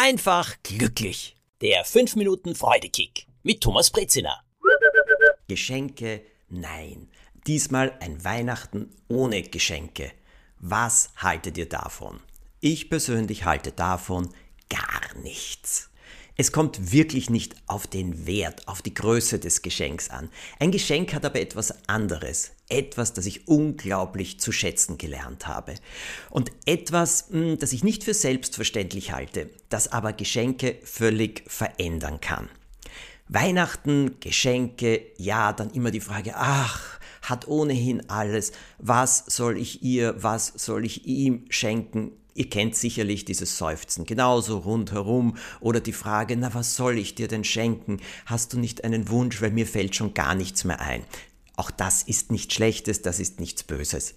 einfach glücklich. Der 5 Minuten Freudekick mit Thomas Brezina. Geschenke, nein. Diesmal ein Weihnachten ohne Geschenke. Was haltet ihr davon? Ich persönlich halte davon gar nichts. Es kommt wirklich nicht auf den Wert, auf die Größe des Geschenks an. Ein Geschenk hat aber etwas anderes, etwas, das ich unglaublich zu schätzen gelernt habe. Und etwas, hm, das ich nicht für selbstverständlich halte, das aber Geschenke völlig verändern kann. Weihnachten, Geschenke, ja, dann immer die Frage, ach, hat ohnehin alles, was soll ich ihr, was soll ich ihm schenken? Ihr kennt sicherlich dieses Seufzen genauso rundherum oder die Frage, na was soll ich dir denn schenken? Hast du nicht einen Wunsch, weil mir fällt schon gar nichts mehr ein. Auch das ist nichts Schlechtes, das ist nichts Böses.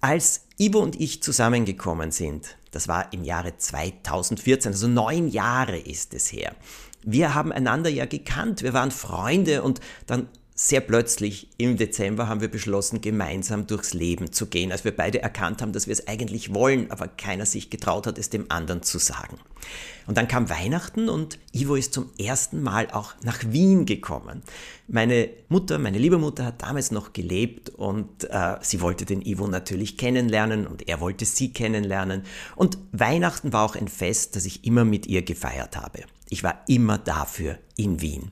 Als Ivo und ich zusammengekommen sind, das war im Jahre 2014, also neun Jahre ist es her. Wir haben einander ja gekannt, wir waren Freunde und dann sehr plötzlich im Dezember haben wir beschlossen, gemeinsam durchs Leben zu gehen, als wir beide erkannt haben, dass wir es eigentlich wollen, aber keiner sich getraut hat, es dem anderen zu sagen. Und dann kam Weihnachten und Ivo ist zum ersten Mal auch nach Wien gekommen. Meine Mutter, meine liebe Mutter hat damals noch gelebt und äh, sie wollte den Ivo natürlich kennenlernen und er wollte sie kennenlernen. Und Weihnachten war auch ein Fest, das ich immer mit ihr gefeiert habe. Ich war immer dafür in Wien.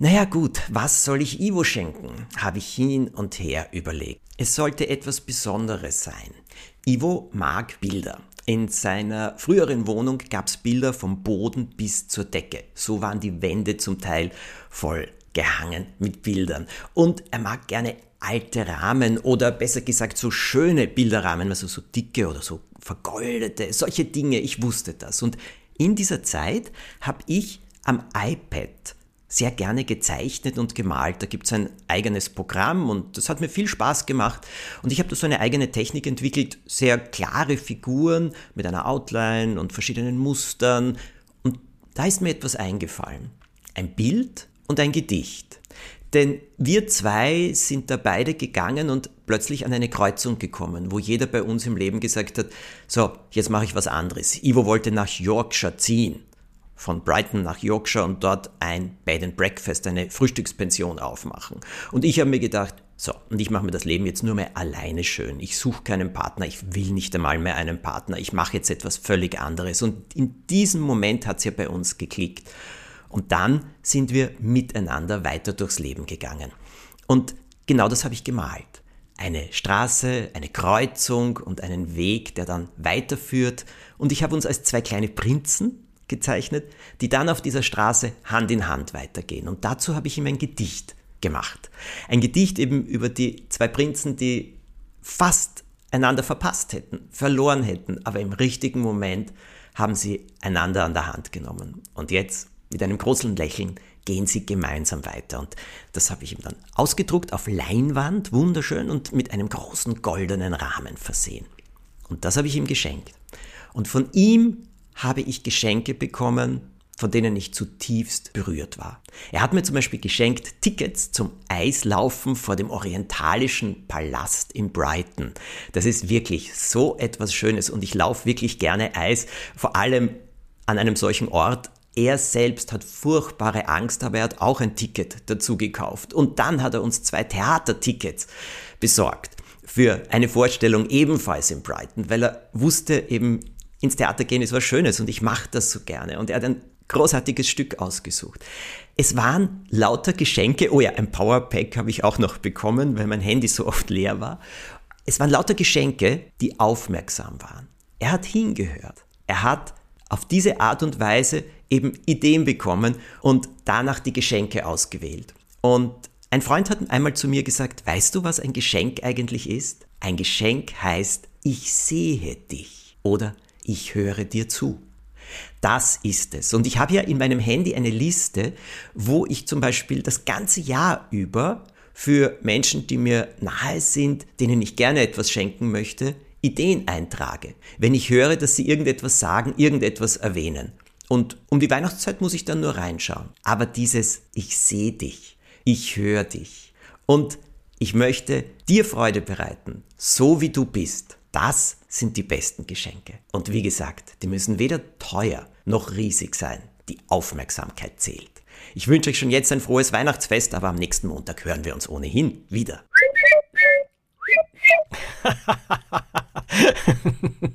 Naja gut, was soll ich Ivo schenken? habe ich hin und her überlegt. Es sollte etwas Besonderes sein. Ivo mag Bilder. In seiner früheren Wohnung gab es Bilder vom Boden bis zur Decke. So waren die Wände zum Teil voll gehangen mit Bildern. Und er mag gerne alte Rahmen oder besser gesagt so schöne Bilderrahmen, also so dicke oder so vergoldete, solche Dinge. Ich wusste das. Und in dieser Zeit habe ich am iPad sehr gerne gezeichnet und gemalt. Da gibt es ein eigenes Programm und das hat mir viel Spaß gemacht. Und ich habe da so eine eigene Technik entwickelt, sehr klare Figuren mit einer Outline und verschiedenen Mustern. Und da ist mir etwas eingefallen. Ein Bild und ein Gedicht. Denn wir zwei sind da beide gegangen und plötzlich an eine Kreuzung gekommen, wo jeder bei uns im Leben gesagt hat, so, jetzt mache ich was anderes. Ivo wollte nach Yorkshire ziehen von Brighton nach Yorkshire und dort ein Bed and Breakfast, eine Frühstückspension aufmachen. Und ich habe mir gedacht, so, und ich mache mir das Leben jetzt nur mehr alleine schön. Ich suche keinen Partner, ich will nicht einmal mehr einen Partner, ich mache jetzt etwas völlig anderes. Und in diesem Moment hat es ja bei uns geklickt. Und dann sind wir miteinander weiter durchs Leben gegangen. Und genau das habe ich gemalt. Eine Straße, eine Kreuzung und einen Weg, der dann weiterführt. Und ich habe uns als zwei kleine Prinzen gezeichnet, die dann auf dieser Straße Hand in Hand weitergehen. Und dazu habe ich ihm ein Gedicht gemacht. Ein Gedicht eben über die zwei Prinzen, die fast einander verpasst hätten, verloren hätten, aber im richtigen Moment haben sie einander an der Hand genommen. Und jetzt, mit einem großen Lächeln, gehen sie gemeinsam weiter. Und das habe ich ihm dann ausgedruckt auf Leinwand, wunderschön und mit einem großen goldenen Rahmen versehen. Und das habe ich ihm geschenkt. Und von ihm habe ich Geschenke bekommen, von denen ich zutiefst berührt war. Er hat mir zum Beispiel geschenkt Tickets zum Eislaufen vor dem Orientalischen Palast in Brighton. Das ist wirklich so etwas Schönes und ich laufe wirklich gerne Eis, vor allem an einem solchen Ort. Er selbst hat furchtbare Angst, aber er hat auch ein Ticket dazu gekauft. Und dann hat er uns zwei Theatertickets besorgt für eine Vorstellung ebenfalls in Brighton, weil er wusste eben, ins Theater gehen ist was Schönes und ich mache das so gerne. Und er hat ein großartiges Stück ausgesucht. Es waren lauter Geschenke. Oh ja, ein Powerpack habe ich auch noch bekommen, weil mein Handy so oft leer war. Es waren lauter Geschenke, die aufmerksam waren. Er hat hingehört. Er hat auf diese Art und Weise eben Ideen bekommen und danach die Geschenke ausgewählt. Und ein Freund hat einmal zu mir gesagt, weißt du, was ein Geschenk eigentlich ist? Ein Geschenk heißt, ich sehe dich oder ich höre dir zu. Das ist es. Und ich habe ja in meinem Handy eine Liste, wo ich zum Beispiel das ganze Jahr über für Menschen, die mir nahe sind, denen ich gerne etwas schenken möchte, Ideen eintrage. Wenn ich höre, dass sie irgendetwas sagen, irgendetwas erwähnen. Und um die Weihnachtszeit muss ich dann nur reinschauen. Aber dieses Ich sehe dich, ich höre dich und ich möchte dir Freude bereiten, so wie du bist das sind die besten Geschenke. Und wie gesagt, die müssen weder teuer noch riesig sein. Die Aufmerksamkeit zählt. Ich wünsche euch schon jetzt ein frohes Weihnachtsfest, aber am nächsten Montag hören wir uns ohnehin wieder.